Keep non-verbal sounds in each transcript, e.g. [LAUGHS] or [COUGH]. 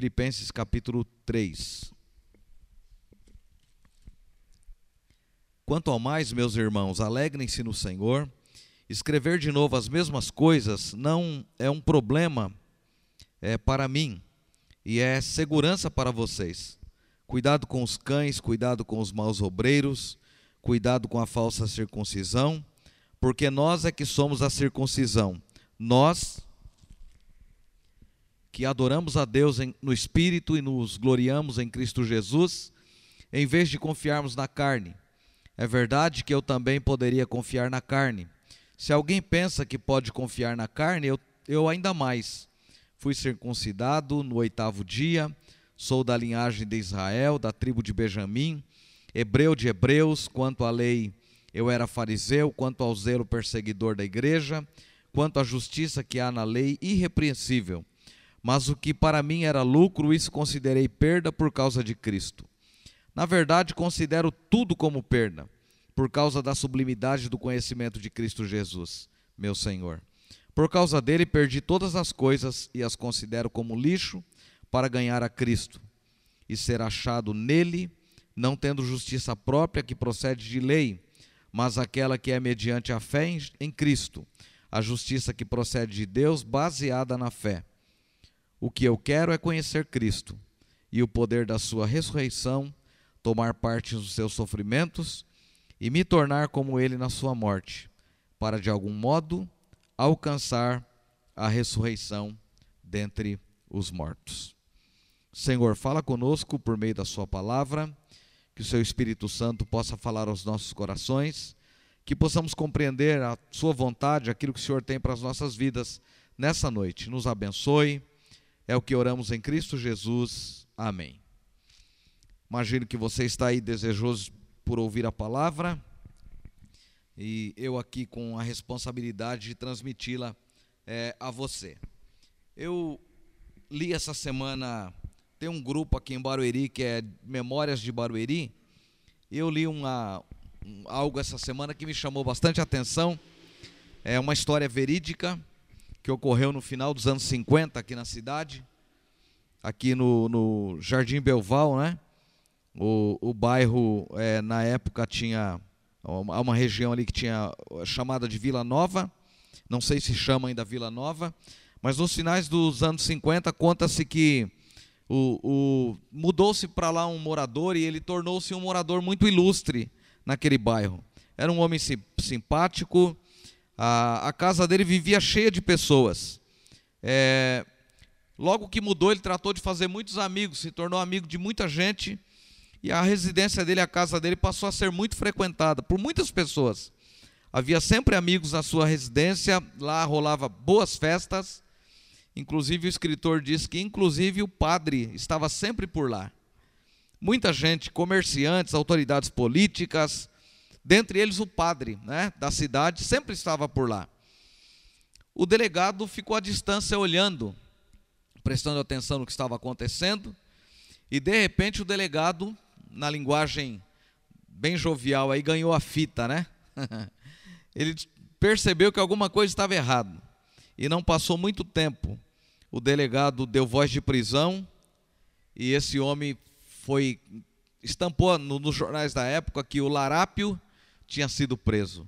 Filipenses capítulo 3. Quanto ao mais, meus irmãos, alegrem-se no Senhor. Escrever de novo as mesmas coisas não é um problema é, para mim e é segurança para vocês. Cuidado com os cães, cuidado com os maus obreiros, cuidado com a falsa circuncisão, porque nós é que somos a circuncisão. Nós que adoramos a Deus em, no Espírito e nos gloriamos em Cristo Jesus, em vez de confiarmos na carne. É verdade que eu também poderia confiar na carne. Se alguém pensa que pode confiar na carne, eu, eu ainda mais. Fui circuncidado no oitavo dia, sou da linhagem de Israel, da tribo de Benjamim, hebreu de hebreus, quanto à lei eu era fariseu, quanto ao zelo perseguidor da igreja, quanto à justiça que há na lei, irrepreensível. Mas o que para mim era lucro, isso considerei perda por causa de Cristo. Na verdade, considero tudo como perda, por causa da sublimidade do conhecimento de Cristo Jesus, meu Senhor. Por causa dele, perdi todas as coisas e as considero como lixo para ganhar a Cristo e ser achado nele, não tendo justiça própria que procede de lei, mas aquela que é mediante a fé em Cristo, a justiça que procede de Deus, baseada na fé. O que eu quero é conhecer Cristo e o poder da sua ressurreição, tomar parte nos seus sofrimentos e me tornar como ele na sua morte, para de algum modo alcançar a ressurreição dentre os mortos. Senhor, fala conosco por meio da Sua palavra, que o Seu Espírito Santo possa falar aos nossos corações, que possamos compreender a Sua vontade, aquilo que o Senhor tem para as nossas vidas nessa noite. Nos abençoe, é o que oramos em Cristo Jesus. Amém. Imagino que você está aí desejoso por ouvir a palavra, e eu aqui com a responsabilidade de transmiti-la é, a você. Eu li essa semana tem um grupo aqui em Barueri que é Memórias de Barueri. Eu li uma, um, algo essa semana que me chamou bastante atenção. É uma história verídica que ocorreu no final dos anos 50 aqui na cidade, aqui no, no Jardim Belval, né? O, o bairro, é, na época, tinha uma, uma região ali que tinha chamada de Vila Nova, não sei se chama ainda Vila Nova, mas nos finais dos anos 50 conta-se que o, o mudou-se para lá um morador e ele tornou-se um morador muito ilustre naquele bairro. Era um homem simpático, a, a casa dele vivia cheia de pessoas. É, logo que mudou, ele tratou de fazer muitos amigos, se tornou amigo de muita gente e a residência dele, a casa dele, passou a ser muito frequentada por muitas pessoas. Havia sempre amigos na sua residência, lá rolava boas festas Inclusive o escritor diz que inclusive o padre estava sempre por lá. Muita gente, comerciantes, autoridades políticas, dentre eles o padre, né, da cidade, sempre estava por lá. O delegado ficou à distância olhando, prestando atenção no que estava acontecendo, e de repente o delegado, na linguagem bem jovial aí, ganhou a fita, né? [LAUGHS] Ele percebeu que alguma coisa estava errada. E não passou muito tempo. O delegado deu voz de prisão e esse homem foi estampou no, nos jornais da época que o Larápio tinha sido preso.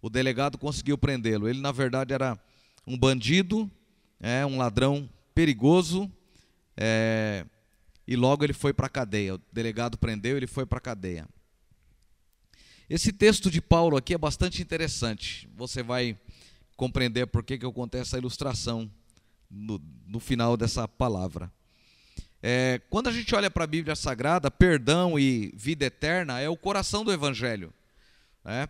O delegado conseguiu prendê-lo. Ele na verdade era um bandido, é, um ladrão perigoso, é, e logo ele foi para a cadeia. O delegado prendeu, ele foi para a cadeia. Esse texto de Paulo aqui é bastante interessante. Você vai compreender por que, que eu contei essa ilustração no, no final dessa palavra. É, quando a gente olha para a Bíblia Sagrada, perdão e vida eterna é o coração do Evangelho. Né?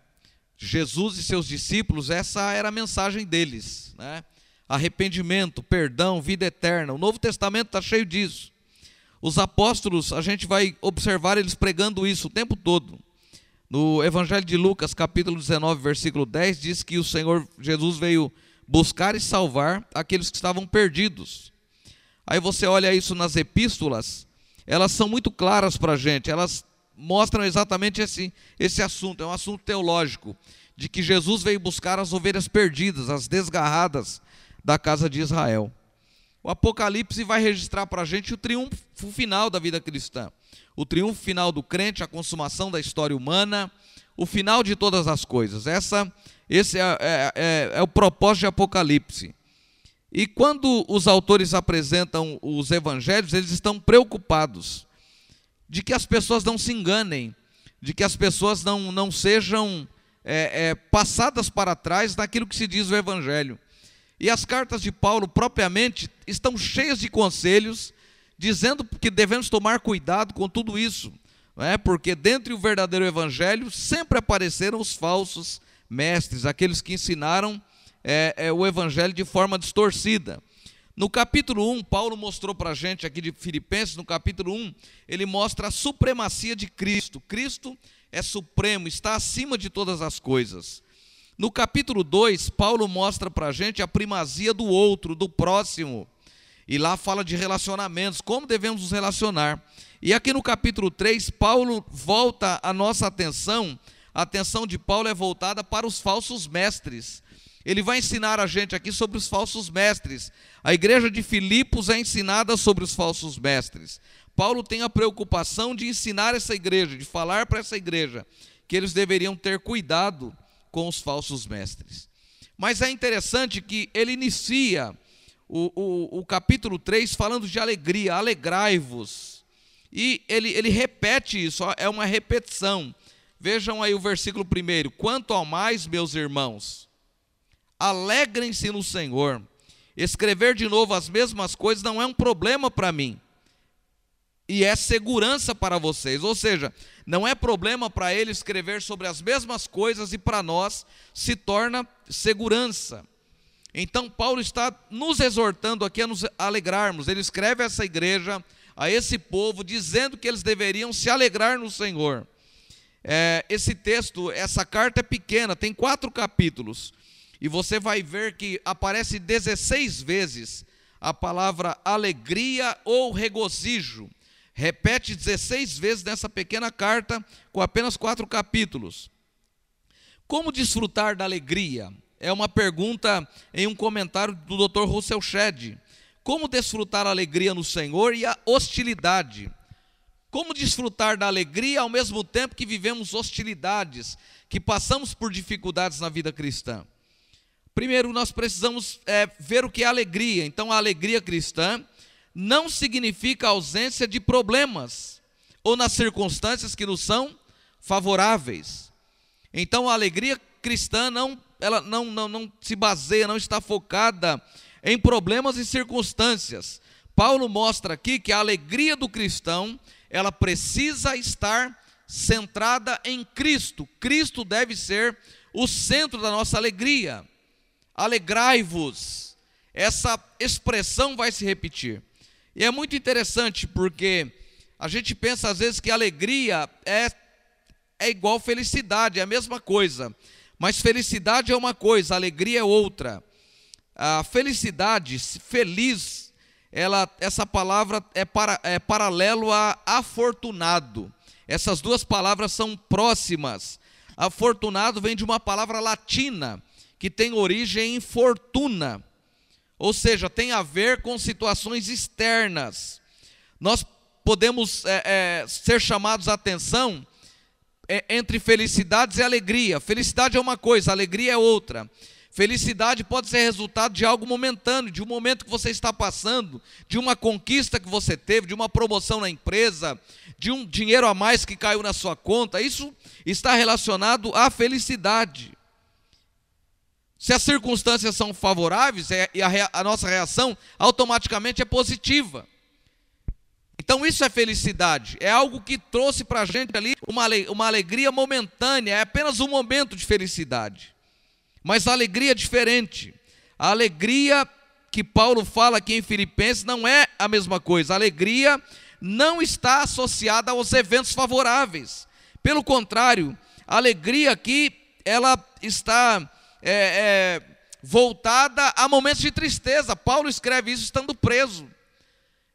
Jesus e seus discípulos, essa era a mensagem deles. Né? Arrependimento, perdão, vida eterna. O Novo Testamento está cheio disso. Os apóstolos, a gente vai observar eles pregando isso o tempo todo. No Evangelho de Lucas, capítulo 19, versículo 10, diz que o Senhor Jesus veio buscar e salvar aqueles que estavam perdidos. Aí você olha isso nas epístolas, elas são muito claras para a gente, elas mostram exatamente esse, esse assunto, é um assunto teológico, de que Jesus veio buscar as ovelhas perdidas, as desgarradas da casa de Israel. O Apocalipse vai registrar para a gente o triunfo final da vida cristã, o triunfo final do crente, a consumação da história humana, o final de todas as coisas. Essa, esse é, é, é, é o propósito de Apocalipse. E quando os autores apresentam os evangelhos, eles estão preocupados de que as pessoas não se enganem, de que as pessoas não, não sejam é, é, passadas para trás naquilo que se diz o evangelho. E as cartas de Paulo, propriamente, estão cheias de conselhos, dizendo que devemos tomar cuidado com tudo isso, é? porque dentro do verdadeiro evangelho sempre apareceram os falsos mestres, aqueles que ensinaram é, é, o evangelho de forma distorcida. No capítulo 1, Paulo mostrou para a gente aqui de Filipenses, no capítulo 1, ele mostra a supremacia de Cristo. Cristo é supremo, está acima de todas as coisas. No capítulo 2, Paulo mostra para a gente a primazia do outro, do próximo. E lá fala de relacionamentos, como devemos nos relacionar. E aqui no capítulo 3, Paulo volta a nossa atenção, a atenção de Paulo é voltada para os falsos mestres. Ele vai ensinar a gente aqui sobre os falsos mestres. A igreja de Filipos é ensinada sobre os falsos mestres. Paulo tem a preocupação de ensinar essa igreja, de falar para essa igreja que eles deveriam ter cuidado com os falsos mestres. Mas é interessante que ele inicia o, o, o capítulo 3 falando de alegria, alegrai-vos. E ele, ele repete isso, é uma repetição. Vejam aí o versículo primeiro: Quanto ao mais, meus irmãos, alegrem-se no Senhor. Escrever de novo as mesmas coisas não é um problema para mim e é segurança para vocês. Ou seja, não é problema para ele escrever sobre as mesmas coisas e para nós se torna segurança. Então, Paulo está nos exortando aqui a nos alegrarmos. Ele escreve a essa igreja, a esse povo, dizendo que eles deveriam se alegrar no Senhor. É, esse texto, essa carta é pequena, tem quatro capítulos. E você vai ver que aparece 16 vezes a palavra alegria ou regozijo repete 16 vezes nessa pequena carta, com apenas quatro capítulos. Como desfrutar da alegria? É uma pergunta em um comentário do Dr. Russell Shedd. Como desfrutar a alegria no Senhor e a hostilidade? Como desfrutar da alegria ao mesmo tempo que vivemos hostilidades, que passamos por dificuldades na vida cristã? Primeiro, nós precisamos é, ver o que é alegria. Então, a alegria cristã não significa ausência de problemas ou nas circunstâncias que nos são favoráveis. Então a alegria cristã não, ela não, não, não se baseia, não está focada em problemas e circunstâncias. Paulo mostra aqui que a alegria do cristão, ela precisa estar centrada em Cristo. Cristo deve ser o centro da nossa alegria. Alegrai-vos. Essa expressão vai se repetir. E é muito interessante porque a gente pensa às vezes que alegria é, é igual felicidade, é a mesma coisa. Mas felicidade é uma coisa, alegria é outra. A felicidade, feliz, ela, essa palavra é, para, é paralelo a afortunado. Essas duas palavras são próximas. Afortunado vem de uma palavra latina que tem origem em fortuna. Ou seja, tem a ver com situações externas. Nós podemos é, é, ser chamados a atenção é, entre felicidades e alegria. Felicidade é uma coisa, alegria é outra. Felicidade pode ser resultado de algo momentâneo, de um momento que você está passando, de uma conquista que você teve, de uma promoção na empresa, de um dinheiro a mais que caiu na sua conta. Isso está relacionado à felicidade. Se as circunstâncias são favoráveis é, e a, nossa reação automaticamente é positiva. Então isso é felicidade, é algo que trouxe para a gente ali uma, uma alegria momentânea, é apenas um momento de felicidade. Mas a alegria é diferente. A alegria que Paulo fala aqui em Filipenses não é a mesma coisa. A alegria não está associada aos eventos favoráveis. Pelo contrário, a alegria aqui ela está é, é, voltada a momentos de tristeza. Paulo escreve isso estando preso.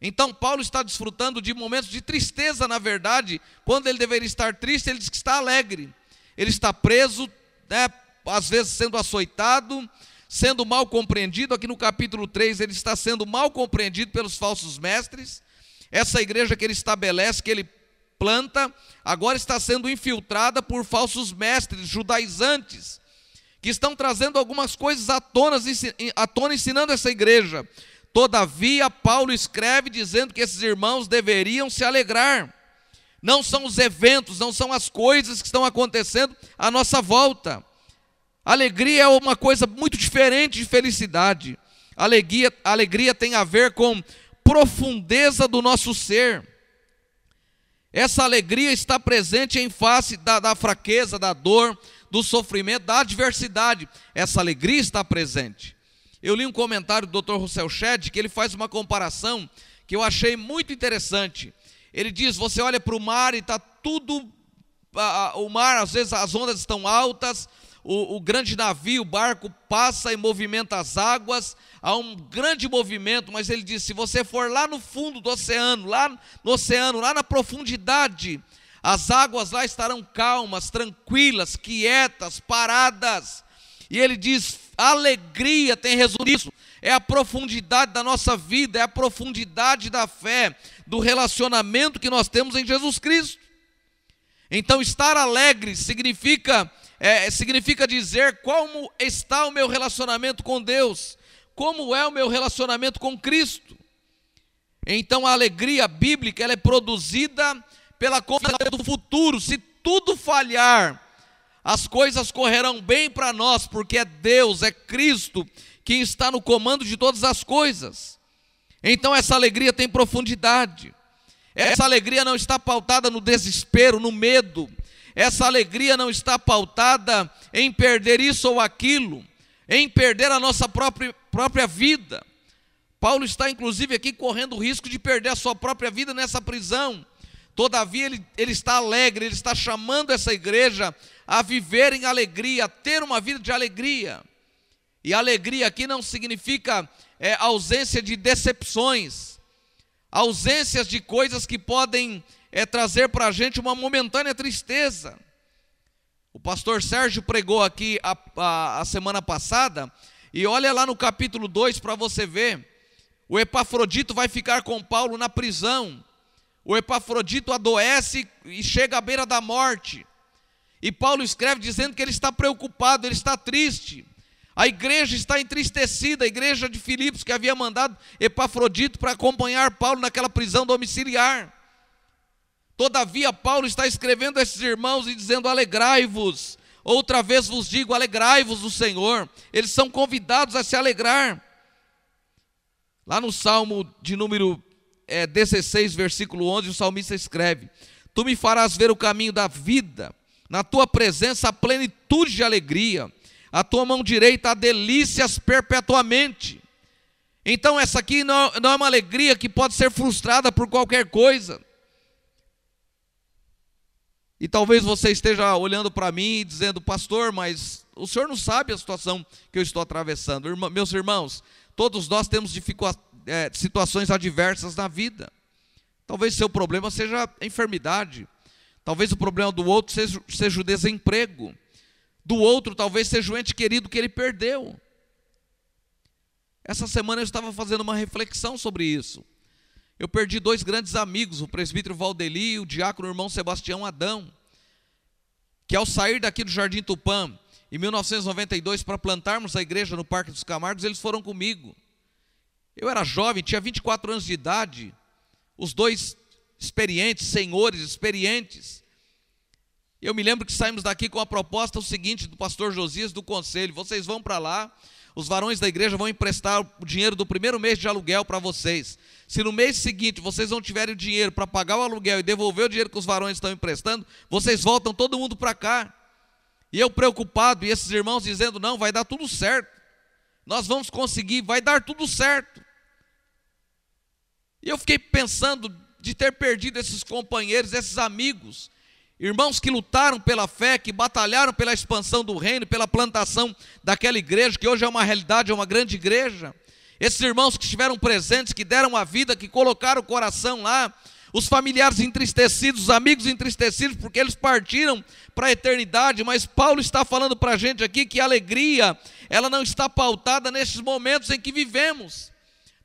Então, Paulo está desfrutando de momentos de tristeza, na verdade, quando ele deveria estar triste, ele diz que está alegre. Ele está preso, né, às vezes sendo açoitado, sendo mal compreendido, aqui no capítulo 3, ele está sendo mal compreendido pelos falsos mestres. Essa igreja que ele estabelece, que ele planta, agora está sendo infiltrada por falsos mestres judaizantes, que estão trazendo algumas coisas à tona, à tona ensinando essa igreja. Todavia, Paulo escreve dizendo que esses irmãos deveriam se alegrar. Não são os eventos, não são as coisas que estão acontecendo à nossa volta. Alegria é uma coisa muito diferente de felicidade. Alegria, alegria tem a ver com profundeza do nosso ser. Essa alegria está presente em face da, da fraqueza, da dor, do sofrimento, da adversidade. Essa alegria está presente. Eu li um comentário do Dr. Russell Shedd que ele faz uma comparação que eu achei muito interessante. Ele diz: você olha para o mar e está tudo. o mar, às vezes as ondas estão altas, o, o, grande navio, o barco passa e movimenta as águas, há um grande movimento, mas ele diz: se você for lá no fundo do oceano, lá no oceano, lá na profundidade, as águas lá estarão calmas, tranquilas, quietas, paradas. E ele diz: alegria tem resumo nisso. É a profundidade da nossa vida, é a profundidade da fé, do relacionamento que nós temos em Jesus Cristo. Então, estar alegre significa, é, significa dizer como está o meu relacionamento com Deus, como é o meu relacionamento com Cristo. Então, a alegria bíblica ela é produzida pela confiança do futuro. Se tudo falhar, as coisas correrão bem para nós, porque é Deus, é Cristo quem está no comando de todas as coisas. Então essa alegria tem profundidade. Essa alegria não está pautada no desespero, no medo. Essa alegria não está pautada em perder isso ou aquilo, em perder a nossa própria, própria vida. Paulo está, inclusive, aqui correndo o risco de perder a sua própria vida nessa prisão. Todavia, ele, ele está alegre, ele está chamando essa igreja a viver em alegria, a ter uma vida de alegria. E alegria aqui não significa é, ausência de decepções, ausências de coisas que podem é, trazer para a gente uma momentânea tristeza. O pastor Sérgio pregou aqui a, a, a semana passada, e olha lá no capítulo 2 para você ver. O Epafrodito vai ficar com Paulo na prisão. O Epafrodito adoece e chega à beira da morte. E Paulo escreve dizendo que ele está preocupado, ele está triste. A igreja está entristecida, a igreja de Filipos, que havia mandado Epafrodito para acompanhar Paulo naquela prisão domiciliar. Todavia, Paulo está escrevendo a esses irmãos e dizendo: Alegrai-vos. Outra vez vos digo: alegrai-vos do Senhor. Eles são convidados a se alegrar. Lá no Salmo de número é, 16, versículo 11, o salmista escreve: Tu me farás ver o caminho da vida, na tua presença a plenitude de alegria, a tua mão direita há delícias perpetuamente. Então, essa aqui não, não é uma alegria que pode ser frustrada por qualquer coisa. E talvez você esteja olhando para mim e dizendo, pastor, mas o senhor não sabe a situação que eu estou atravessando. Meus irmãos, todos nós temos dificuldades é, situações adversas na vida. Talvez seu problema seja a enfermidade. Talvez o problema do outro seja, seja o desemprego. Do outro, talvez seja o ente querido que ele perdeu. Essa semana eu estava fazendo uma reflexão sobre isso. Eu perdi dois grandes amigos, o presbítero Valdeli e o diácono irmão Sebastião Adão, que ao sair daqui do Jardim Tupã, em 1992, para plantarmos a igreja no Parque dos Camargos, eles foram comigo. Eu era jovem, tinha 24 anos de idade. Os dois experientes, senhores experientes. Eu me lembro que saímos daqui com a proposta o seguinte do pastor Josias do conselho: vocês vão para lá, os varões da igreja vão emprestar o dinheiro do primeiro mês de aluguel para vocês. Se no mês seguinte vocês não tiverem dinheiro para pagar o aluguel e devolver o dinheiro que os varões estão emprestando, vocês voltam todo mundo para cá. E eu preocupado, e esses irmãos dizendo: não, vai dar tudo certo. Nós vamos conseguir, vai dar tudo certo. E eu fiquei pensando de ter perdido esses companheiros, esses amigos, irmãos que lutaram pela fé, que batalharam pela expansão do reino, pela plantação daquela igreja, que hoje é uma realidade, é uma grande igreja. Esses irmãos que estiveram presentes, que deram a vida, que colocaram o coração lá, os familiares entristecidos, os amigos entristecidos, porque eles partiram para a eternidade, mas Paulo está falando para a gente aqui que a alegria, ela não está pautada nesses momentos em que vivemos,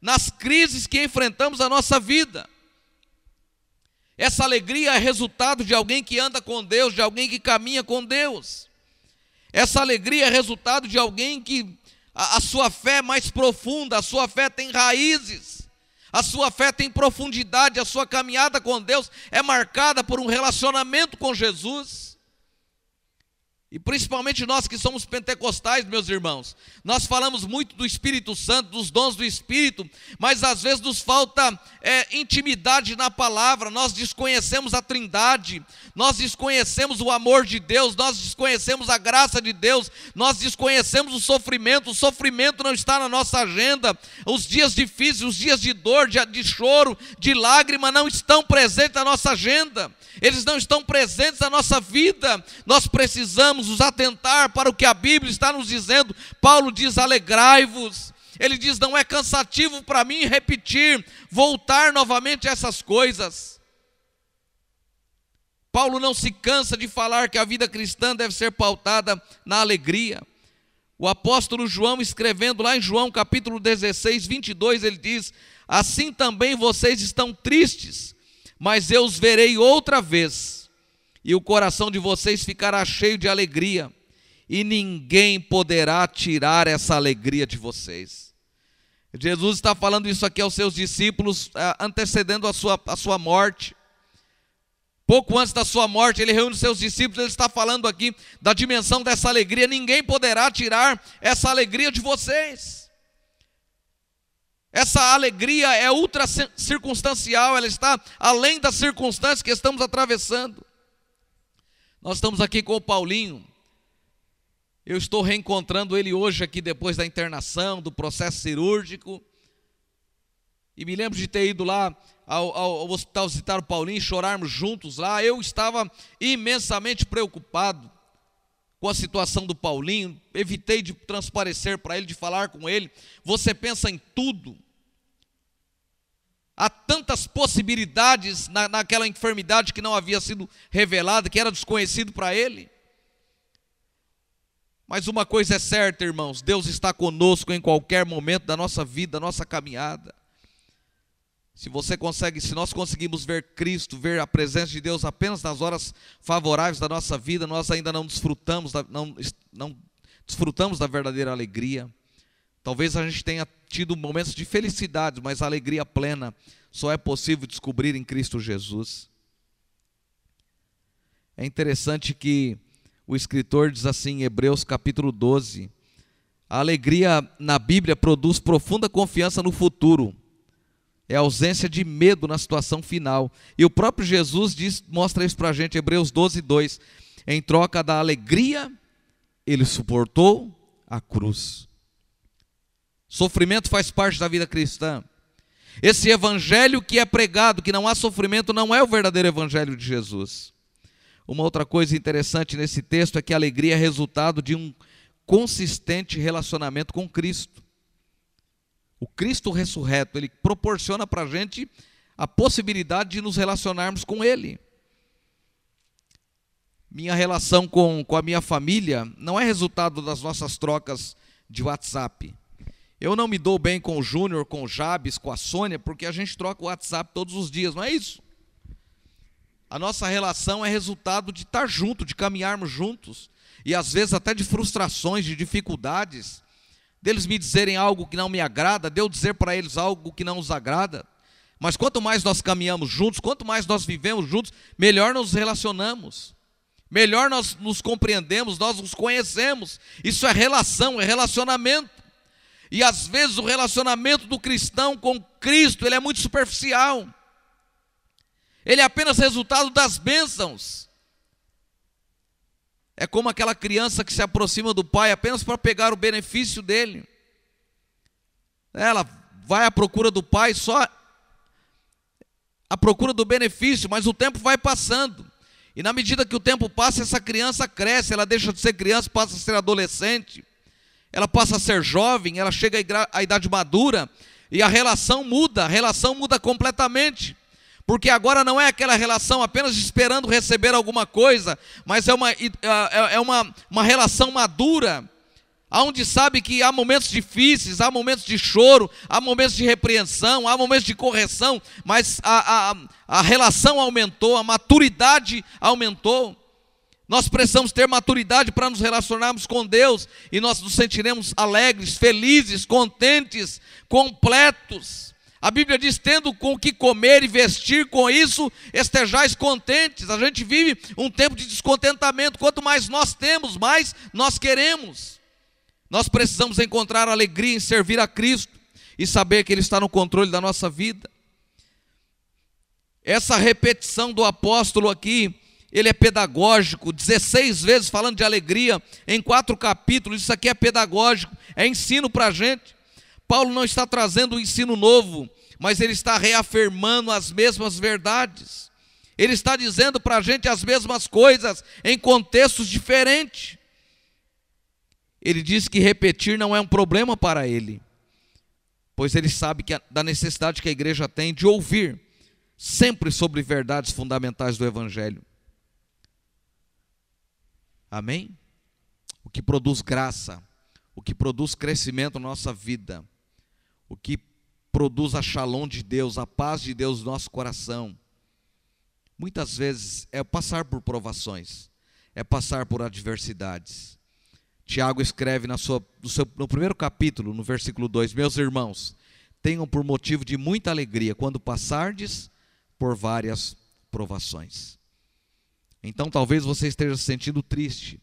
nas crises que enfrentamos a nossa vida. Essa alegria é resultado de alguém que anda com Deus, de alguém que caminha com Deus. Essa alegria é resultado de alguém que a, a sua fé é mais profunda, a sua fé tem raízes. A sua fé tem profundidade, a sua caminhada com Deus é marcada por um relacionamento com Jesus. E principalmente nós que somos pentecostais, meus irmãos, nós falamos muito do Espírito Santo, dos dons do Espírito, mas às vezes nos falta é, intimidade na palavra, nós desconhecemos a trindade, nós desconhecemos o amor de Deus, nós desconhecemos a graça de Deus, nós desconhecemos o sofrimento, o sofrimento não está na nossa agenda, os dias difíceis, os dias de dor, de, de choro, de lágrima não estão presentes na nossa agenda, eles não estão presentes na nossa vida, nós precisamos precisamos nos atentar para o que a Bíblia está nos dizendo. Paulo diz: alegrai-vos. Ele diz: não é cansativo para mim repetir, voltar novamente a essas coisas. Paulo não se cansa de falar que a vida cristã deve ser pautada na alegria. O apóstolo João, escrevendo lá em João capítulo 16, 22, ele diz: Assim também vocês estão tristes, mas eu os verei outra vez e o coração de vocês ficará cheio de alegria, e ninguém poderá tirar essa alegria de vocês. Jesus está falando isso aqui aos seus discípulos, é, antecedendo a sua, a sua morte. Pouco antes da sua morte, ele reúne seus discípulos, ele está falando aqui da dimensão dessa alegria. Ninguém poderá tirar essa alegria de vocês. Essa alegria é ultra circunstancial, ela está além das circunstâncias que estamos atravessando. Nós estamos aqui com o Paulinho. Eu estou reencontrando ele hoje aqui depois da internação, do processo cirúrgico. E me lembro de ter ido lá ao, ao, hospital visitar o Paulinho, chorarmos juntos lá. Eu estava imensamente preocupado com a situação do Paulinho, evitei de transparecer para ele, de falar com ele. Você pensa em tudo, Há tantas possibilidades na, naquela enfermidade que não havia sido revelada, que era desconhecido para ele. Mas uma coisa é certa, irmãos: Deus está conosco em qualquer momento da nossa vida, da nossa caminhada. Se você consegue, se nós conseguimos ver Cristo, ver a presença de Deus apenas nas horas favoráveis da nossa vida, nós ainda não desfrutamos, da, não, não desfrutamos da verdadeira alegria. Talvez a gente tenha tido momentos de felicidade, mas a alegria plena só é possível descobrir em Cristo Jesus. É interessante que o escritor diz assim em Hebreus capítulo 12: a alegria na Bíblia produz profunda confiança no futuro. É ausência de medo na situação final. E o próprio Jesus diz, mostra isso para a gente, Hebreus 12, 2. Em troca da alegria, ele suportou a cruz. Sofrimento faz parte da vida cristã. Esse evangelho que é pregado, que não há sofrimento, não é o verdadeiro evangelho de Jesus. Uma outra coisa interessante nesse texto é que a alegria é resultado de um consistente relacionamento com Cristo. O Cristo ressurreto, ele proporciona para a gente a possibilidade de nos relacionarmos com Ele. Minha relação com, com a minha família não é resultado das nossas trocas de WhatsApp. Eu não me dou bem com o Júnior, com o Jabes, com a Sônia, porque a gente troca o WhatsApp todos os dias, não é isso? A nossa relação é resultado de estar junto, de caminharmos juntos, e às vezes até de frustrações, de dificuldades, deles me dizerem algo que não me agrada, de eu dizer para eles algo que não os agrada. Mas quanto mais nós caminhamos juntos, quanto mais nós vivemos juntos, melhor nos relacionamos. Melhor nós nos compreendemos, nós nos conhecemos. Isso é relação, é relacionamento. E às vezes o relacionamento do cristão com Cristo, ele é muito superficial. Ele é apenas resultado das bênçãos. É como aquela criança que se aproxima do pai apenas para pegar o benefício dele. Ela vai à procura do pai só à procura do benefício, mas o tempo vai passando. E na medida que o tempo passa, essa criança cresce, ela deixa de ser criança, passa a ser adolescente ela passa a ser jovem, ela chega à idade madura e a relação muda, a relação muda completamente. porque agora não é aquela relação apenas esperando receber alguma coisa, mas é uma, é, é uma, uma relação madura, onde sabe que há momentos difíceis, há momentos de choro, há momentos de repreensão, há momentos de correção, mas a, a, a relação aumentou, a maturidade aumentou. Nós precisamos ter maturidade para nos relacionarmos com Deus e nós nos sentiremos alegres, felizes, contentes, completos. A Bíblia diz: tendo com o que comer e vestir, com isso estejais contentes. A gente vive um tempo de descontentamento. Quanto mais nós temos, mais nós queremos. Nós precisamos encontrar alegria em servir a Cristo e saber que Ele está no controle da nossa vida. Essa repetição do apóstolo aqui ele é pedagógico, 16 vezes falando de alegria, em quatro capítulos, isso aqui é pedagógico, é ensino para a gente. Paulo não está trazendo um ensino novo, mas ele está reafirmando as mesmas verdades. Ele está dizendo para a gente as mesmas coisas em contextos diferentes. Ele diz que repetir não é um problema para ele, pois ele sabe que a, da necessidade que a igreja tem de ouvir sempre sobre verdades fundamentais do Evangelho. Amém? O que produz graça, o que produz crescimento na nossa vida, o que produz a shalom de Deus, a paz de Deus no nosso coração. Muitas vezes é passar por provações, é passar por adversidades. Tiago escreve na sua, no, seu, no primeiro capítulo, no versículo 2: Meus irmãos, tenham por motivo de muita alegria quando passardes por várias provações. Então talvez você esteja se sentindo triste.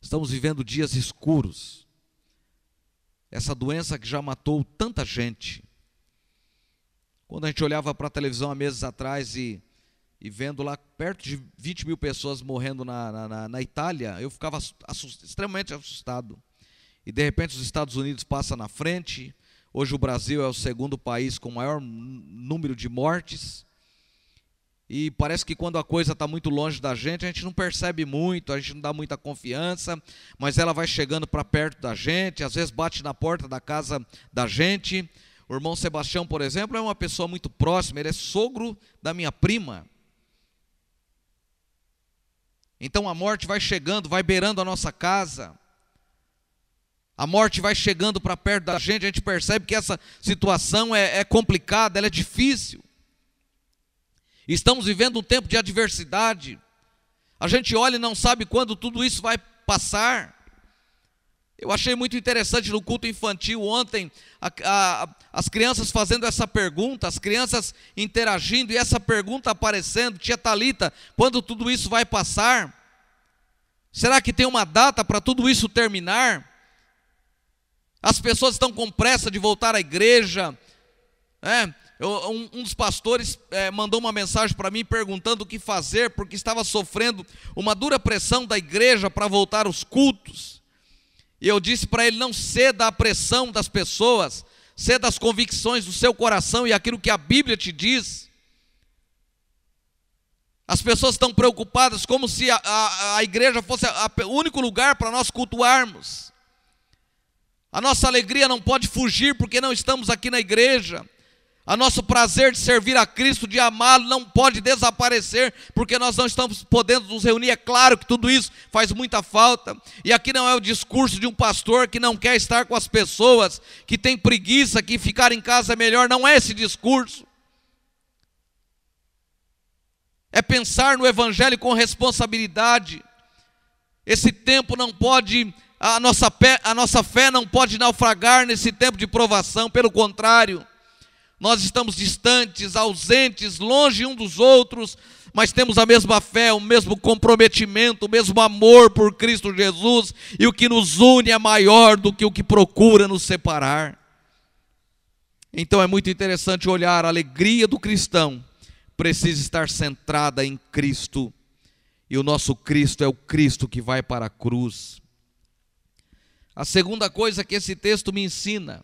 Estamos vivendo dias escuros. Essa doença que já matou tanta gente. Quando a gente olhava para a televisão há meses atrás e, e vendo lá perto de 20 mil pessoas morrendo na, na, na Itália, eu ficava assust, extremamente assustado. E de repente os Estados Unidos passam na frente. Hoje o Brasil é o segundo país com maior número de mortes. E parece que quando a coisa está muito longe da gente, a gente não percebe muito, a gente não dá muita confiança, mas ela vai chegando para perto da gente, às vezes bate na porta da casa da gente. O irmão Sebastião, por exemplo, é uma pessoa muito próxima, ele é sogro da minha prima. Então a morte vai chegando, vai beirando a nossa casa. A morte vai chegando para perto da gente, a gente percebe que essa situação é, é complicada, ela é difícil. Estamos vivendo um tempo de adversidade. A gente olha e não sabe quando tudo isso vai passar. Eu achei muito interessante no culto infantil ontem, a, a, as crianças fazendo essa pergunta, as crianças interagindo e essa pergunta aparecendo, tia Talita, quando tudo isso vai passar? Será que tem uma data para tudo isso terminar? As pessoas estão com pressa de voltar à igreja, é, eu, um, um, dos pastores é, mandou uma mensagem para mim perguntando o que fazer, porque estava sofrendo uma dura pressão da igreja para voltar aos cultos. E eu disse para ele: não ceda à pressão das pessoas, ceda às convicções do seu coração e aquilo que a Bíblia te diz. As pessoas estão preocupadas como se a, a, a igreja fosse o único lugar para nós cultuarmos. A nossa alegria não pode fugir porque não estamos aqui na igreja. A nosso prazer de servir a Cristo, de amá-lo, não pode desaparecer, porque nós não estamos podendo nos reunir. É claro que tudo isso faz muita falta. E aqui não é o discurso de um pastor que não quer estar com as pessoas, que tem preguiça, que ficar em casa é melhor. Não é esse discurso. É pensar no Evangelho com responsabilidade. Esse tempo não pode, a nossa, a nossa fé não pode naufragar nesse tempo de provação, pelo contrário nós estamos distantes, ausentes, longe um dos outros, mas temos a mesma fé, o mesmo comprometimento, o mesmo amor por Cristo Jesus, e o que nos une é maior do que o que procura nos separar. Então é muito interessante olhar a alegria do cristão, precisa estar centrada em Cristo, e o nosso Cristo é o Cristo que vai para a cruz. A segunda coisa que esse texto me ensina,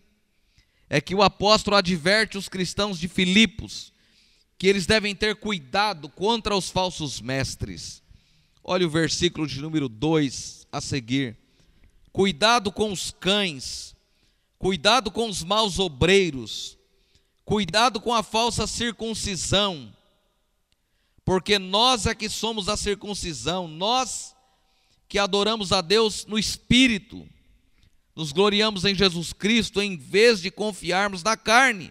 é que o apóstolo adverte os cristãos de Filipos que eles devem ter cuidado contra os falsos mestres. Olha o versículo de número 2 a seguir. Cuidado com os cães, cuidado com os maus obreiros, Cuidado com a falsa circuncisão, porque nós é que somos a circuncisão, nós que adoramos a Deus no espírito, nos gloriamos em Jesus Cristo em vez de confiarmos na carne.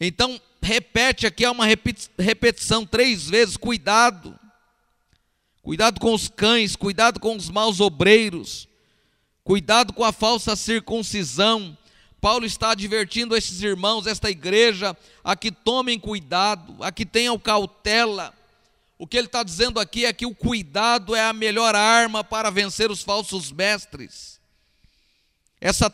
Então, repete aqui, é uma repetição três vezes: cuidado, cuidado com os cães, cuidado com os maus obreiros, cuidado com a falsa circuncisão. Paulo está advertindo esses irmãos, esta igreja, a que tomem cuidado, a que tenham cautela. O que ele está dizendo aqui é que o cuidado é a melhor arma para vencer os falsos mestres. Essa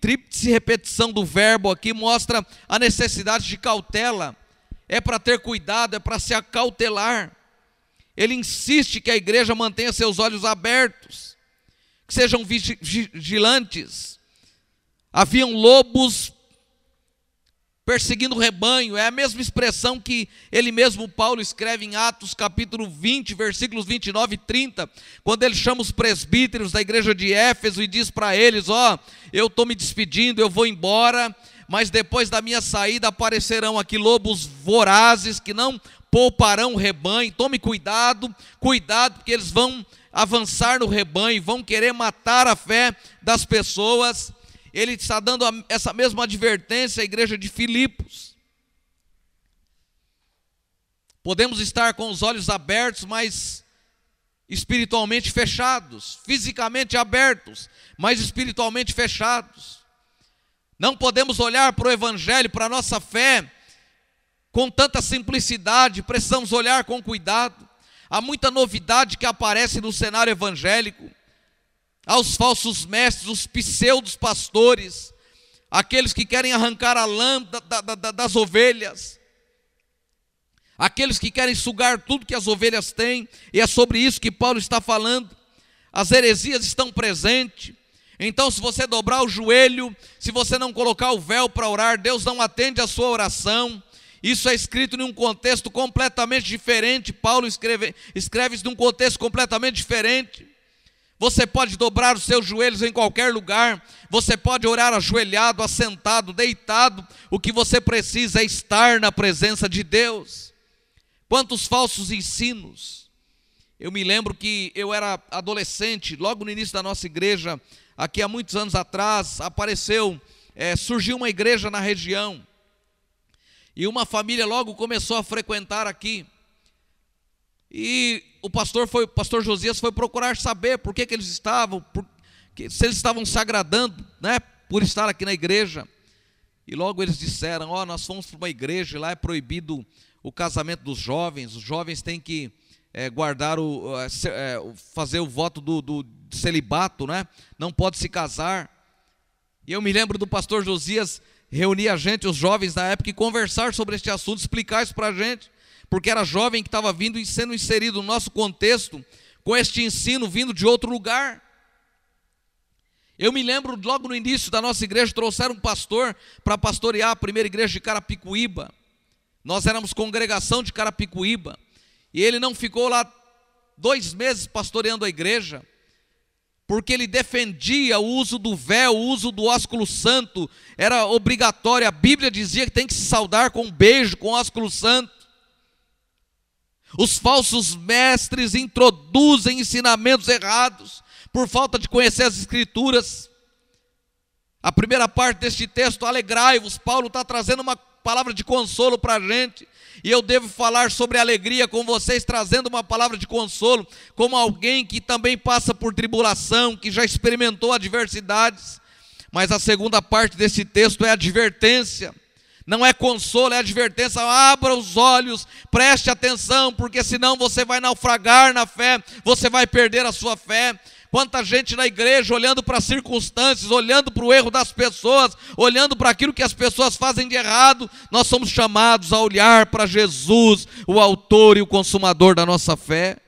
tríplice repetição do verbo aqui mostra a necessidade de cautela. É para ter cuidado, é para se acautelar. Ele insiste que a igreja mantenha seus olhos abertos, que sejam vigilantes. Haviam lobos perseguindo o rebanho, é a mesma expressão que ele mesmo, Paulo, escreve em Atos capítulo 20, versículos 29 e 30, quando ele chama os presbíteros da igreja de Éfeso e diz para eles: Ó, oh, eu estou me despedindo, eu vou embora, mas depois da minha saída aparecerão aqui lobos vorazes que não pouparão o rebanho, tome cuidado, cuidado, porque eles vão avançar no rebanho, vão querer matar a fé das pessoas ele está dando essa mesma advertência à igreja de Filipos. Podemos estar com os olhos abertos, mas espiritualmente fechados, fisicamente abertos, mas espiritualmente fechados. Não podemos olhar para o Evangelho, para a nossa fé, com tanta simplicidade, precisamos olhar com cuidado. Há muita novidade que aparece no cenário evangélico aos falsos mestres, os pseudos pastores, aqueles que querem arrancar a lã da, da, da, das ovelhas, aqueles que querem sugar tudo que as ovelhas têm, e é sobre isso que Paulo está falando. As heresias estão presentes. Então, se você dobrar o joelho, se você não colocar o véu para orar, Deus não atende a sua oração. Isso é escrito em um contexto completamente diferente. Paulo escreve, escreve isso num contexto completamente diferente. Você pode dobrar os seus joelhos em qualquer lugar, você pode orar ajoelhado, assentado, deitado. O que você precisa é estar na presença de Deus. Quantos falsos ensinos. Eu me lembro que eu era adolescente, logo no início da nossa igreja, aqui há muitos anos atrás, apareceu, é, surgiu uma igreja na região. E uma família logo começou a frequentar aqui. E o pastor foi, o pastor Josias foi procurar saber por que, que eles estavam, por, que, se eles estavam se agradando, né, por estar aqui na igreja. E logo eles disseram: Ó, oh, nós fomos para uma igreja e lá é proibido o casamento dos jovens, os jovens têm que é, guardar o, é, fazer o voto do, do celibato, né? Não pode se casar. E eu me lembro do pastor Josias reunir a gente, os jovens da época, e conversar sobre este assunto, explicar isso para a gente porque era jovem que estava vindo e sendo inserido no nosso contexto, com este ensino vindo de outro lugar. Eu me lembro, logo no início da nossa igreja, trouxeram um pastor para pastorear a primeira igreja de Carapicuíba. Nós éramos congregação de Carapicuíba. E ele não ficou lá dois meses pastoreando a igreja, porque ele defendia o uso do véu, o uso do ósculo santo, era obrigatório. A Bíblia dizia que tem que se saudar com um beijo, com ósculo santo. Os falsos mestres introduzem ensinamentos errados por falta de conhecer as Escrituras. A primeira parte deste texto, alegrai-vos, Paulo está trazendo uma palavra de consolo para a gente. E eu devo falar sobre alegria com vocês, trazendo uma palavra de consolo, como alguém que também passa por tribulação, que já experimentou adversidades. Mas a segunda parte desse texto é advertência. Não é consolo, é advertência. Abra os olhos, preste atenção, porque senão você vai naufragar na fé, você vai perder a sua fé. Quanta gente na igreja olhando para as circunstâncias, olhando para o erro das pessoas, olhando para aquilo que as pessoas fazem de errado, nós somos chamados a olhar para Jesus, o Autor e o Consumador da nossa fé.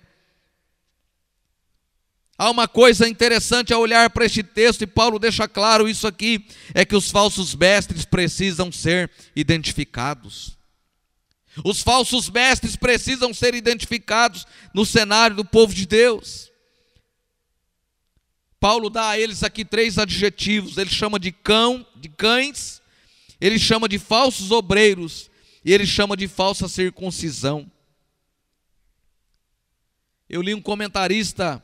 Há uma coisa interessante a olhar para este texto, e Paulo deixa claro isso aqui: é que os falsos mestres precisam ser identificados. Os falsos mestres precisam ser identificados no cenário do povo de Deus. Paulo dá a eles aqui três adjetivos: ele chama de cão, de cães, ele chama de falsos obreiros e ele chama de falsa circuncisão. Eu li um comentarista,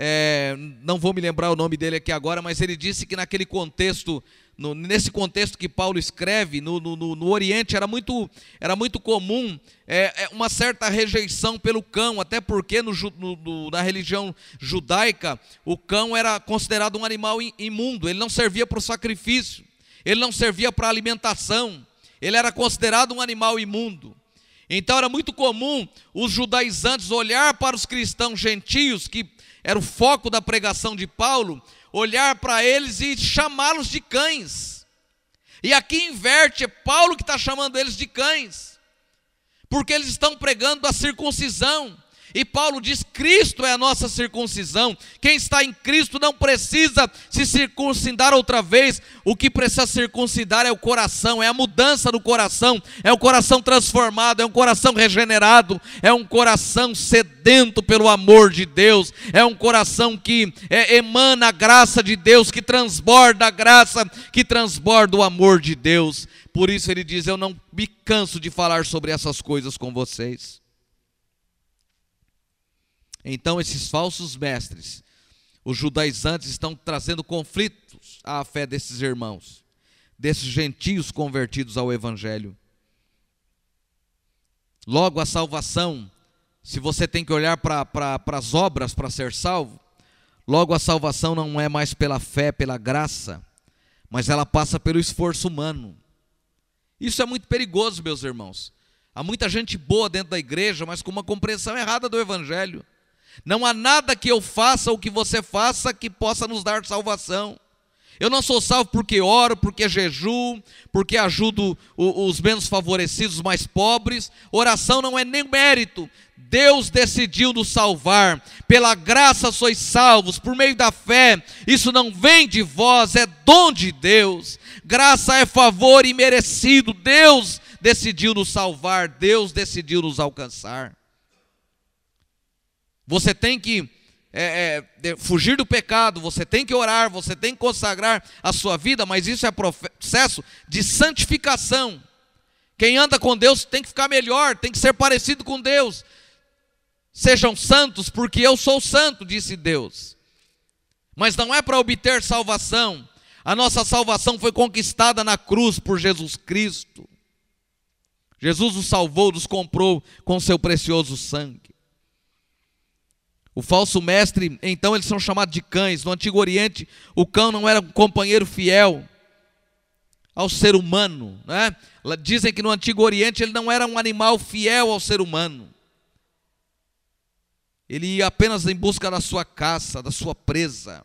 é, não vou me lembrar o nome dele aqui agora, mas ele disse que naquele contexto, no, nesse contexto que Paulo escreve, no, no, no, Oriente era muito, era muito comum é, é uma certa rejeição pelo cão, até porque na religião judaica o cão era considerado um animal imundo, ele não servia para o sacrifício, ele não servia para alimentação, ele era considerado um animal imundo. Então era muito comum os judaizantes olhar para os cristãos gentios, que era o foco da pregação de Paulo, olhar para eles e chamá-los de cães. E aqui inverte, é Paulo que está chamando eles de cães, porque eles estão pregando a circuncisão, e Paulo diz: Cristo é a nossa circuncisão. Quem está em Cristo não precisa se circuncidar outra vez. O que precisa circuncidar é o coração, é a mudança do coração, é o coração transformado, é um coração regenerado, é um coração sedento pelo amor de Deus, é um coração que é, emana a graça de Deus, que transborda a graça, que transborda o amor de Deus. Por isso ele diz: Eu não me canso de falar sobre essas coisas com vocês. Então, esses falsos mestres, os judaizantes, estão trazendo conflitos à fé desses irmãos, desses gentios convertidos ao Evangelho. Logo, a salvação, se você tem que olhar para as obras para ser salvo, logo a salvação não é mais pela fé, pela graça, mas ela passa pelo esforço humano. Isso é muito perigoso, meus irmãos. Há muita gente boa dentro da igreja, mas com uma compreensão errada do Evangelho. Não há nada que eu faça ou que você faça que possa nos dar salvação. Eu não sou salvo porque oro, porque jejuo, porque ajudo os menos favorecidos, os mais pobres. Oração não é nem mérito. Deus decidiu nos salvar. Pela graça sois salvos, por meio da fé. Isso não vem de vós, é dom de Deus. Graça é favor imerecido. Deus decidiu nos salvar, Deus decidiu nos alcançar. Você tem que é, é, fugir do pecado, você tem que orar, você tem que consagrar a sua vida, mas isso é processo de santificação. Quem anda com Deus tem que ficar melhor, tem que ser parecido com Deus. Sejam santos, porque eu sou santo, disse Deus. Mas não é para obter salvação. A nossa salvação foi conquistada na cruz por Jesus Cristo. Jesus nos salvou, nos comprou com seu precioso sangue. O falso mestre, então, eles são chamados de cães. No Antigo Oriente, o cão não era um companheiro fiel ao ser humano. Né? Dizem que no Antigo Oriente ele não era um animal fiel ao ser humano. Ele ia apenas em busca da sua caça, da sua presa.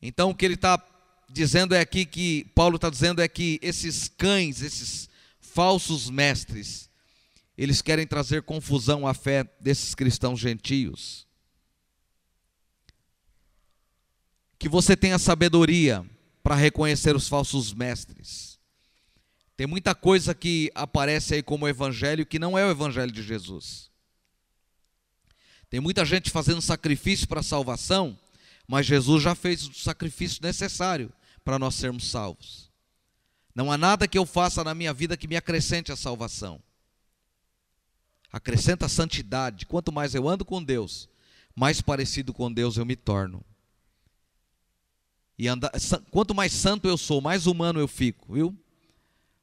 Então o que ele está dizendo é aqui que Paulo está dizendo é que esses cães, esses falsos mestres, eles querem trazer confusão à fé desses cristãos gentios. Que você tenha sabedoria para reconhecer os falsos mestres. Tem muita coisa que aparece aí como evangelho que não é o evangelho de Jesus. Tem muita gente fazendo sacrifício para a salvação, mas Jesus já fez o sacrifício necessário para nós sermos salvos. Não há nada que eu faça na minha vida que me acrescente a salvação acrescenta santidade. Quanto mais eu ando com Deus, mais parecido com Deus eu me torno. E anda, quanto mais santo eu sou, mais humano eu fico, viu?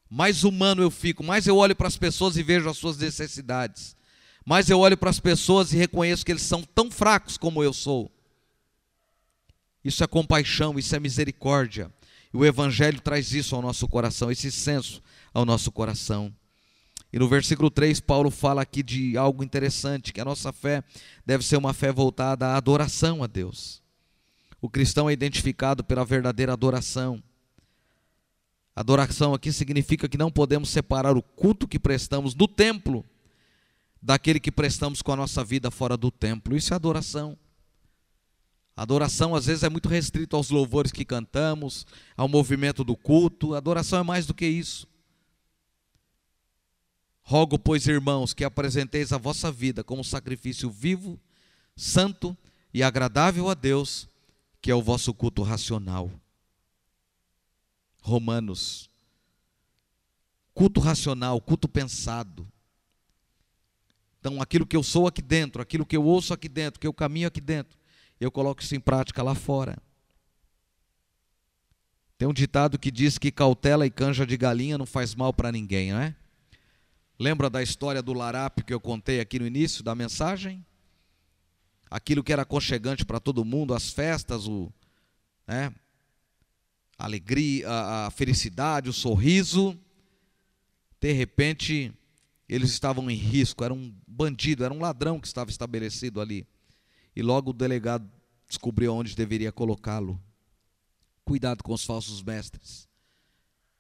Mais humano eu fico, mais eu olho para as pessoas e vejo as suas necessidades. Mais eu olho para as pessoas e reconheço que eles são tão fracos como eu sou. Isso é compaixão, isso é misericórdia. E o Evangelho traz isso ao nosso coração, esse senso ao nosso coração. E no versículo 3, Paulo fala aqui de algo interessante, que a nossa fé deve ser uma fé voltada à adoração a Deus. O cristão é identificado pela verdadeira adoração. Adoração aqui significa que não podemos separar o culto que prestamos do templo daquele que prestamos com a nossa vida fora do templo. Isso é adoração. adoração às vezes é muito restrito aos louvores que cantamos, ao movimento do culto. adoração é mais do que isso. Rogo, pois, irmãos, que apresenteis a vossa vida como sacrifício vivo, santo e agradável a Deus, que é o vosso culto racional. Romanos. Culto racional, culto pensado. Então, aquilo que eu sou aqui dentro, aquilo que eu ouço aqui dentro, que eu caminho aqui dentro, eu coloco isso em prática lá fora. Tem um ditado que diz que cautela e canja de galinha não faz mal para ninguém, não é? Lembra da história do larápio que eu contei aqui no início da mensagem? Aquilo que era aconchegante para todo mundo, as festas, o, né, a alegria, a, a felicidade, o sorriso. De repente, eles estavam em risco, era um bandido, era um ladrão que estava estabelecido ali. E logo o delegado descobriu onde deveria colocá-lo. Cuidado com os falsos mestres.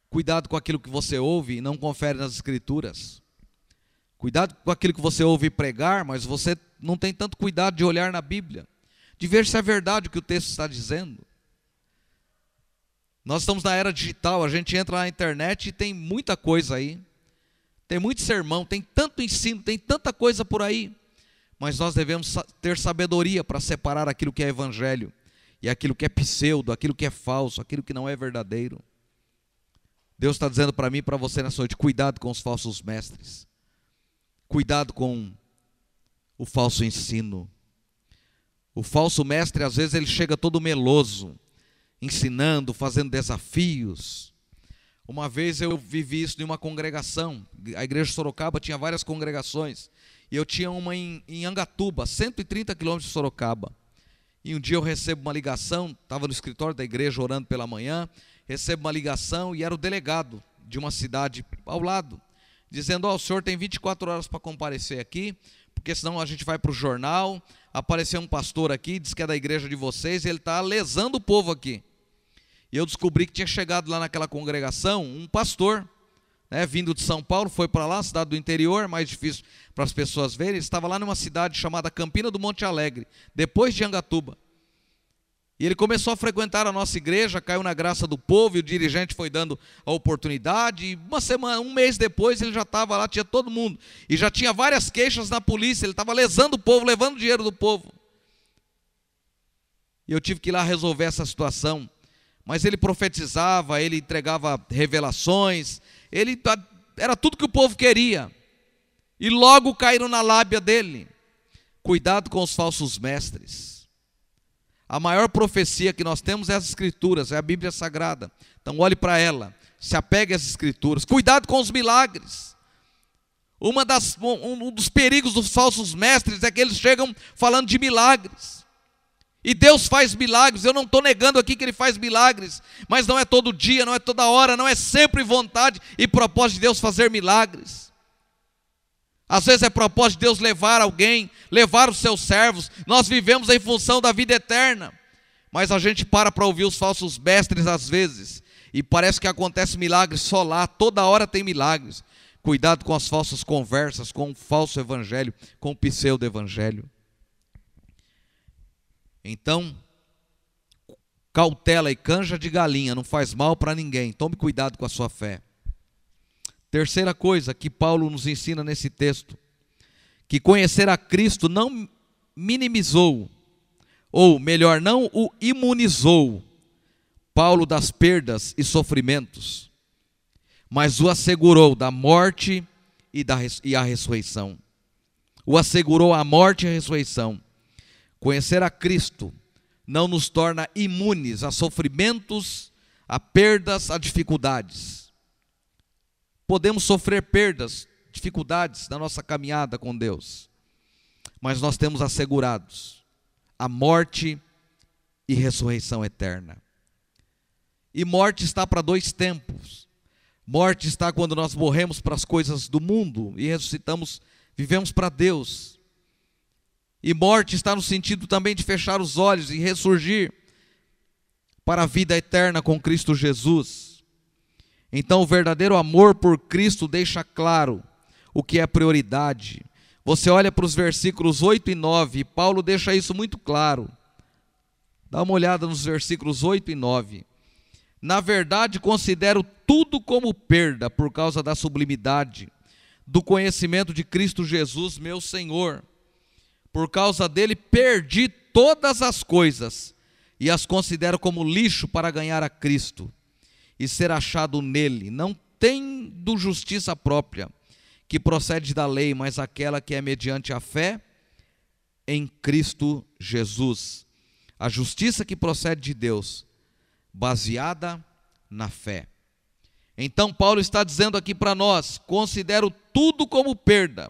Cuidado com aquilo que você ouve e não confere nas escrituras. Cuidado com aquilo que você ouve pregar, mas você não tem tanto cuidado de olhar na Bíblia, de ver se é verdade o que o texto está dizendo. Nós estamos na era digital, a gente entra na internet e tem muita coisa aí. Tem muito sermão, tem tanto ensino, tem tanta coisa por aí. Mas nós devemos ter sabedoria para separar aquilo que é evangelho e aquilo que é pseudo, aquilo que é falso, aquilo que não é verdadeiro. Deus está dizendo para mim e para você nessa noite: cuidado com os falsos mestres, cuidado com o falso ensino. O falso mestre, às vezes, ele chega todo meloso, ensinando, fazendo desafios. Uma vez eu vivi isso em uma congregação, a igreja de Sorocaba tinha várias congregações, e eu tinha uma em, em Angatuba, 130 quilômetros de Sorocaba. E um dia eu recebo uma ligação, estava no escritório da igreja orando pela manhã, recebo uma ligação e era o delegado de uma cidade ao lado, dizendo: Ó, oh, o senhor tem 24 horas para comparecer aqui, porque senão a gente vai para o jornal. Apareceu um pastor aqui, diz que é da igreja de vocês, e ele está lesando o povo aqui. E eu descobri que tinha chegado lá naquela congregação um pastor né, vindo de São Paulo, foi para lá, cidade do interior, mais difícil para as pessoas verem. Ele estava lá numa cidade chamada Campina do Monte Alegre, depois de Angatuba. E ele começou a frequentar a nossa igreja, caiu na graça do povo, e o dirigente foi dando a oportunidade. E uma semana, um mês depois, ele já estava lá, tinha todo mundo. E já tinha várias queixas na polícia, ele estava lesando o povo, levando dinheiro do povo. E eu tive que ir lá resolver essa situação. Mas ele profetizava, ele entregava revelações, ele era tudo que o povo queria. E logo caíram na lábia dele. Cuidado com os falsos mestres. A maior profecia que nós temos é as escrituras, é a Bíblia Sagrada. Então olhe para ela, se apegue às escrituras. Cuidado com os milagres. Uma das, um dos perigos dos falsos mestres é que eles chegam falando de milagres. E Deus faz milagres, eu não estou negando aqui que Ele faz milagres, mas não é todo dia, não é toda hora, não é sempre vontade e propósito de Deus fazer milagres. Às vezes é propósito de Deus levar alguém, levar os seus servos, nós vivemos em função da vida eterna, mas a gente para para ouvir os falsos mestres às vezes, e parece que acontece milagres só lá, toda hora tem milagres. Cuidado com as falsas conversas, com o falso evangelho, com o pseudo-evangelho. Então, cautela e canja de galinha não faz mal para ninguém. Tome cuidado com a sua fé. Terceira coisa que Paulo nos ensina nesse texto, que conhecer a Cristo não minimizou, ou melhor, não o imunizou Paulo das perdas e sofrimentos, mas o assegurou da morte e, da, e a ressurreição. O assegurou a morte e a ressurreição. Conhecer a Cristo não nos torna imunes a sofrimentos, a perdas, a dificuldades. Podemos sofrer perdas, dificuldades na nossa caminhada com Deus, mas nós temos assegurados a morte e ressurreição eterna. E morte está para dois tempos. Morte está quando nós morremos para as coisas do mundo e ressuscitamos, vivemos para Deus. E morte está no sentido também de fechar os olhos e ressurgir para a vida eterna com Cristo Jesus. Então, o verdadeiro amor por Cristo deixa claro o que é prioridade. Você olha para os versículos 8 e 9, e Paulo deixa isso muito claro. Dá uma olhada nos versículos 8 e 9. Na verdade, considero tudo como perda por causa da sublimidade do conhecimento de Cristo Jesus, meu Senhor por causa dele perdi todas as coisas e as considero como lixo para ganhar a Cristo e ser achado nele, não tendo justiça própria, que procede da lei, mas aquela que é mediante a fé em Cristo Jesus. A justiça que procede de Deus, baseada na fé. Então, Paulo está dizendo aqui para nós: considero tudo como perda,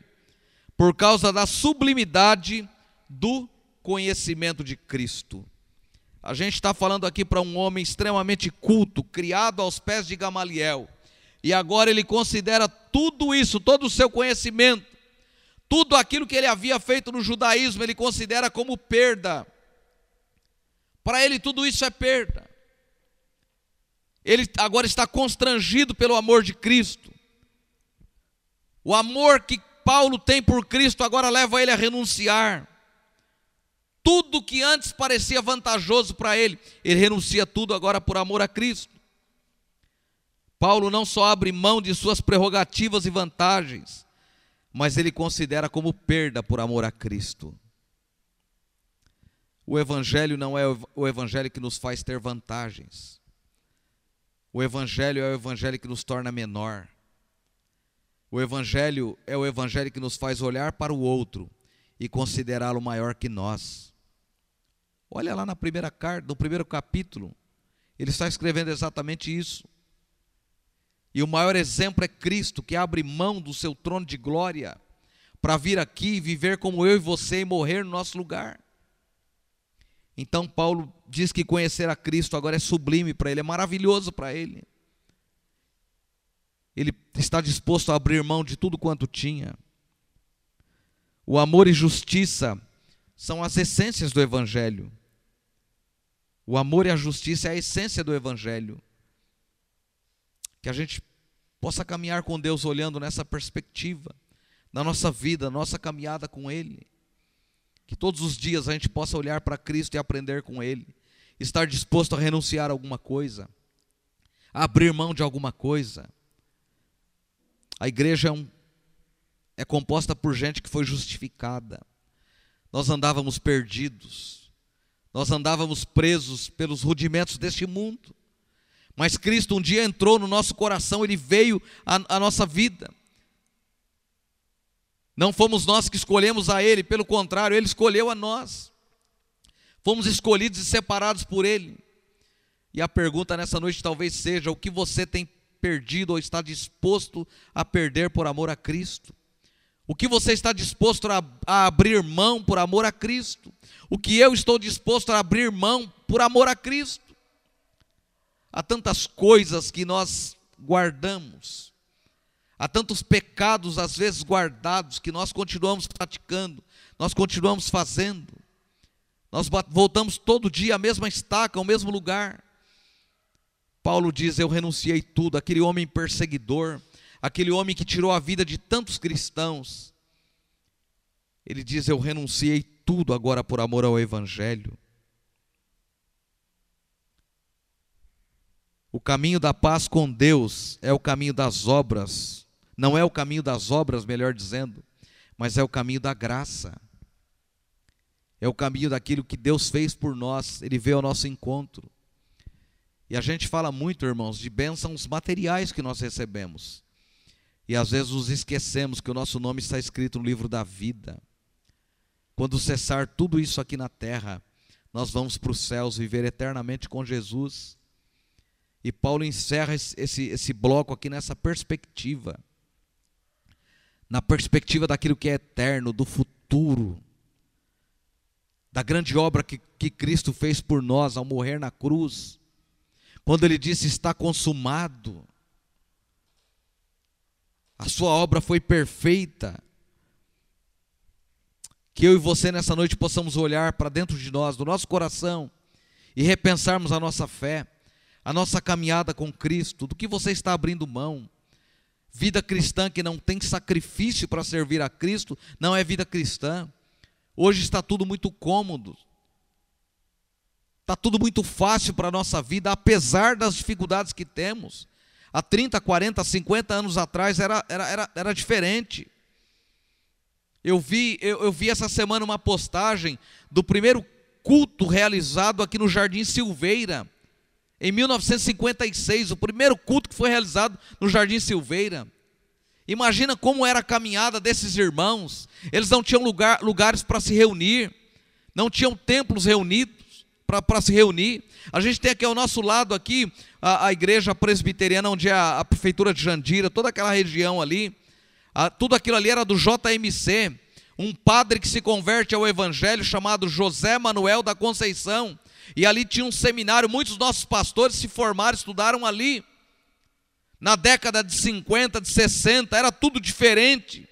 por causa da sublimidade do conhecimento de Cristo. A gente está falando aqui para um homem extremamente culto, criado aos pés de Gamaliel, e agora ele considera tudo isso, todo o seu conhecimento, tudo aquilo que ele havia feito no judaísmo, ele considera como perda. Para ele, tudo isso é perda. Ele agora está constrangido pelo amor de Cristo. O amor que Paulo tem por Cristo agora leva ele a renunciar. Tudo que antes parecia vantajoso para ele, ele renuncia tudo agora por amor a Cristo. Paulo não só abre mão de suas prerrogativas e vantagens, mas ele considera como perda por amor a Cristo. O Evangelho não é o Evangelho que nos faz ter vantagens. O Evangelho é o Evangelho que nos torna menor. O Evangelho é o Evangelho que nos faz olhar para o outro e considerá-lo maior que nós. Olha lá na primeira carta, no primeiro capítulo, ele está escrevendo exatamente isso. E o maior exemplo é Cristo, que abre mão do seu trono de glória para vir aqui e viver como eu e você e morrer no nosso lugar. Então Paulo diz que conhecer a Cristo agora é sublime para ele, é maravilhoso para ele. Ele está disposto a abrir mão de tudo quanto tinha. O amor e justiça são as essências do Evangelho. O amor e a justiça é a essência do Evangelho. Que a gente possa caminhar com Deus olhando nessa perspectiva, na nossa vida, nossa caminhada com Ele. Que todos os dias a gente possa olhar para Cristo e aprender com Ele. Estar disposto a renunciar a alguma coisa, a abrir mão de alguma coisa. A igreja é, um, é composta por gente que foi justificada. Nós andávamos perdidos, nós andávamos presos pelos rudimentos deste mundo. Mas Cristo um dia entrou no nosso coração, Ele veio à, nossa vida. Não fomos nós que escolhemos a Ele, pelo contrário, Ele escolheu a nós. Fomos escolhidos e separados por Ele. E a pergunta nessa noite talvez seja: o que você tem perdido ou está disposto a perder por amor a Cristo? O que você está disposto a, a, abrir mão por amor a Cristo? O que eu estou disposto a abrir mão por amor a Cristo? Há tantas coisas que nós guardamos, há tantos pecados às vezes guardados que nós continuamos praticando, nós continuamos fazendo. Nós voltamos todo dia à mesma estaca, ao mesmo lugar. Paulo diz: Eu renunciei tudo, aquele homem perseguidor, aquele homem que tirou a vida de tantos cristãos. Ele diz: Eu renunciei tudo agora por amor ao Evangelho. O caminho da paz com Deus é o caminho das obras, não é o caminho das obras, melhor dizendo, mas é o caminho da graça. É o caminho daquilo que Deus fez por nós, Ele veio ao nosso encontro. E a gente fala muito, irmãos, de bênçãos materiais que nós recebemos. E às vezes nos esquecemos que o nosso nome está escrito no livro da vida. Quando cessar tudo isso aqui na terra, nós vamos para os céus viver eternamente com Jesus. E Paulo encerra esse, esse bloco aqui nessa perspectiva. Na perspectiva daquilo que é eterno, do futuro. Da grande obra que, que Cristo fez por nós ao morrer na cruz. Quando ele disse está consumado. A sua obra foi perfeita. Que eu e você nessa noite possamos olhar para dentro de nós, do nosso coração, e repensarmos a nossa fé a nossa caminhada com Cristo, do que você está abrindo mão. Vida cristã que não tem sacrifício para servir a Cristo, não é vida cristã. Hoje está tudo muito cômodo, está tudo muito fácil para a nossa vida, apesar das dificuldades que temos. Há 30, 40, 50 anos atrás era, era, era, era diferente. Eu vi, eu, eu vi essa semana uma postagem do primeiro culto realizado aqui no Jardim Silveira Em 1956, o primeiro culto que foi realizado no Jardim Silveira. Imagina como era a caminhada desses irmãos. Eles não tinham lugar, lugares para se reunir, não tinham templos reunidos para se reunir. A gente tem aqui ao nosso lado aqui a, a igreja presbiteriana, onde é a, a, prefeitura de Jandira, toda aquela região ali. A, tudo aquilo ali era do JMC. Um padre que se converte ao evangelho chamado José Manuel da Conceição. E ali tinha um seminário, muitos dos nossos pastores se formaram, estudaram ali. Na década de 50, de 60, era tudo diferente.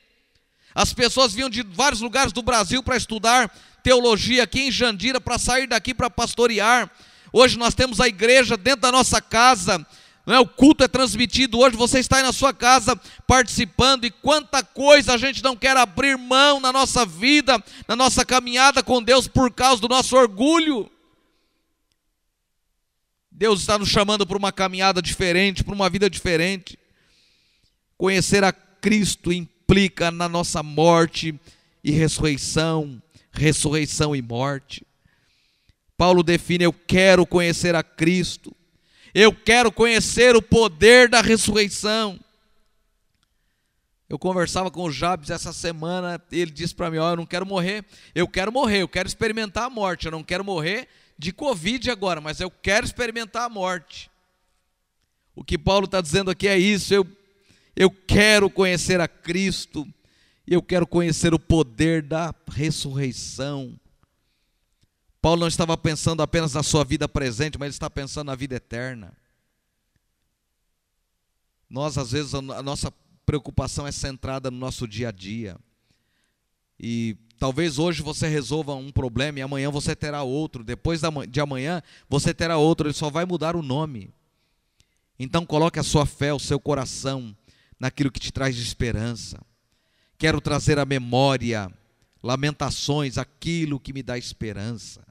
As pessoas vinham de vários lugares do Brasil para estudar teologia aqui em Jandira, para sair daqui para pastorear. Hoje nós temos a igreja dentro da nossa casa, é? o culto é transmitido. Hoje você está aí na sua casa participando, e quanta coisa a gente não quer abrir mão na nossa vida, na nossa caminhada com Deus por causa do nosso orgulho. Deus está nos chamando para uma caminhada diferente, para uma vida diferente. Conhecer a Cristo implica na nossa morte e ressurreição, ressurreição e morte. Paulo define: eu quero conhecer a Cristo, eu quero conhecer o poder da ressurreição. Eu conversava com o Jabes essa semana, ele disse para mim: Ó, oh, eu não quero morrer, eu quero morrer, eu quero experimentar a morte, eu não quero morrer de Covid agora, mas eu quero experimentar a morte. O que Paulo está dizendo aqui é isso: eu, eu quero conhecer a Cristo, eu quero conhecer o poder da ressurreição. Paulo não estava pensando apenas na sua vida presente, mas ele está pensando na vida eterna. Nós, às vezes, a nossa preocupação é centrada no nosso dia a dia. E Talvez hoje você resolva um problema e amanhã você terá outro. Depois de amanhã você terá outro. Ele só vai mudar o nome. Então coloque a sua fé, o seu coração naquilo que te traz de esperança. Quero trazer à memória, lamentações, aquilo que me dá esperança.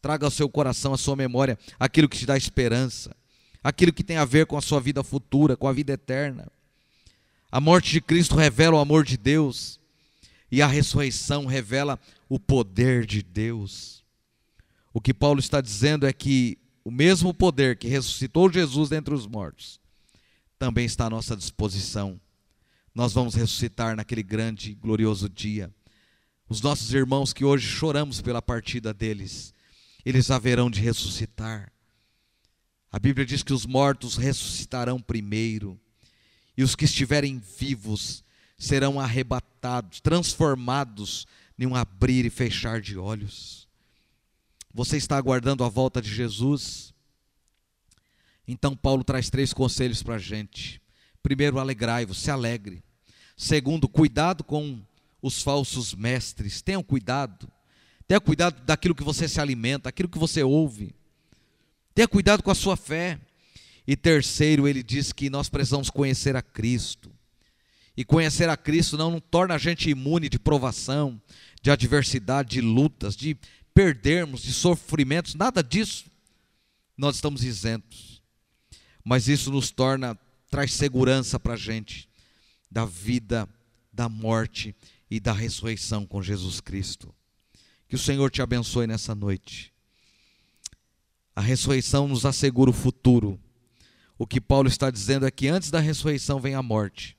Traga ao seu coração, à sua memória, aquilo que te dá esperança, aquilo que tem a ver com a sua vida futura, com a vida eterna. A morte de Cristo revela o amor de Deus e a ressurreição revela o poder de Deus. O que Paulo está dizendo é que o mesmo poder que ressuscitou Jesus dentre os mortos também está à nossa disposição. Nós vamos ressuscitar naquele grande e glorioso dia. Os nossos irmãos que hoje choramos pela partida deles, eles haverão de ressuscitar. A Bíblia diz que os mortos ressuscitarão primeiro, e os que estiverem vivos serão arrebatados, transformados em um abrir e fechar de olhos. Você está aguardando a volta de Jesus? Então, Paulo traz três conselhos para a gente. Primeiro, alegrai-vos, se alegre. Segundo, cuidado com os falsos mestres. Tenham cuidado. Tenha cuidado daquilo que você se alimenta, aquilo que você ouve. Tenha cuidado com a sua fé. E terceiro, ele diz que nós precisamos conhecer a Cristo. E conhecer a Cristo não, não torna a gente imune de provação, de adversidade, de lutas, de perdermos, de sofrimentos, nada disso. Nós estamos isentos. Mas isso nos torna, traz segurança para a gente da vida, da morte e da ressurreição com Jesus Cristo. Que o Senhor te abençoe nessa noite. A ressurreição nos assegura o futuro. O que Paulo está dizendo é que antes da ressurreição vem a morte.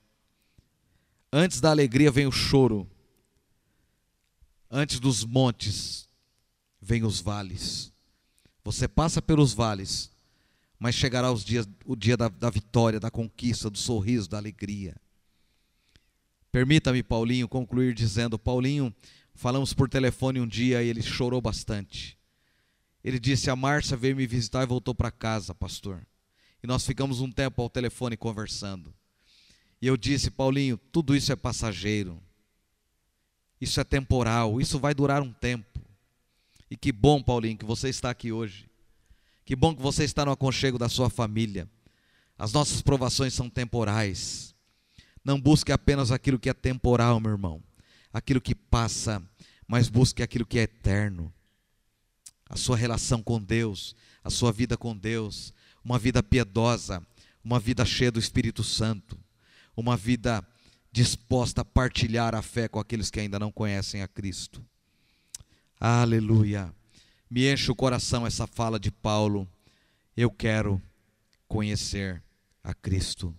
Antes da alegria vem o choro. Antes dos montes vem os vales. Você passa pelos vales, mas chegará os dias, o dia da, da vitória, da conquista, do sorriso, da alegria. Permita-me, Paulinho, concluir dizendo: Paulinho, falamos por telefone um dia e ele chorou bastante. Ele disse: A Márcia veio me visitar e voltou para casa, pastor. E nós ficamos um tempo ao telefone conversando. E eu disse, Paulinho, tudo isso é passageiro. Isso é temporal, isso vai durar um tempo. E que bom, Paulinho, que você está aqui hoje. Que bom que você está no aconchego da sua família. As nossas provações são temporais. Não busque apenas aquilo que é temporal, meu irmão. Aquilo que passa, mas busque aquilo que é eterno. A sua relação com Deus, a sua vida com Deus, uma vida piedosa, uma vida cheia do Espírito Santo uma vida disposta a partilhar a fé com aqueles que ainda não conhecem a Cristo. Aleluia. Me enche o coração essa fala de Paulo. Eu quero conhecer a Cristo